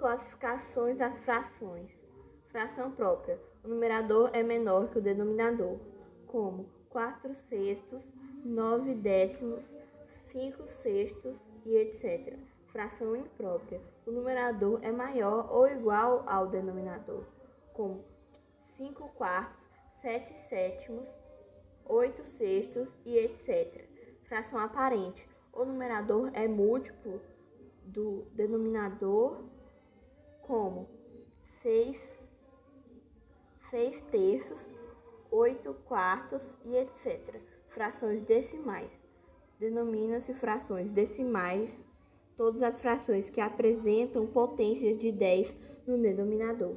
Classificações das frações. Fração própria. O numerador é menor que o denominador, como 4 sextos, 9 décimos, 5 sextos e etc. Fração imprópria. O numerador é maior ou igual ao denominador, como 5 quartos, 7 sétimos, 8 sextos e etc. Fração aparente. O numerador é múltiplo do denominador, como 6, 6 terços, 8 quartos e etc. Frações decimais. Denomina-se frações decimais todas as frações que apresentam potências de 10 no denominador.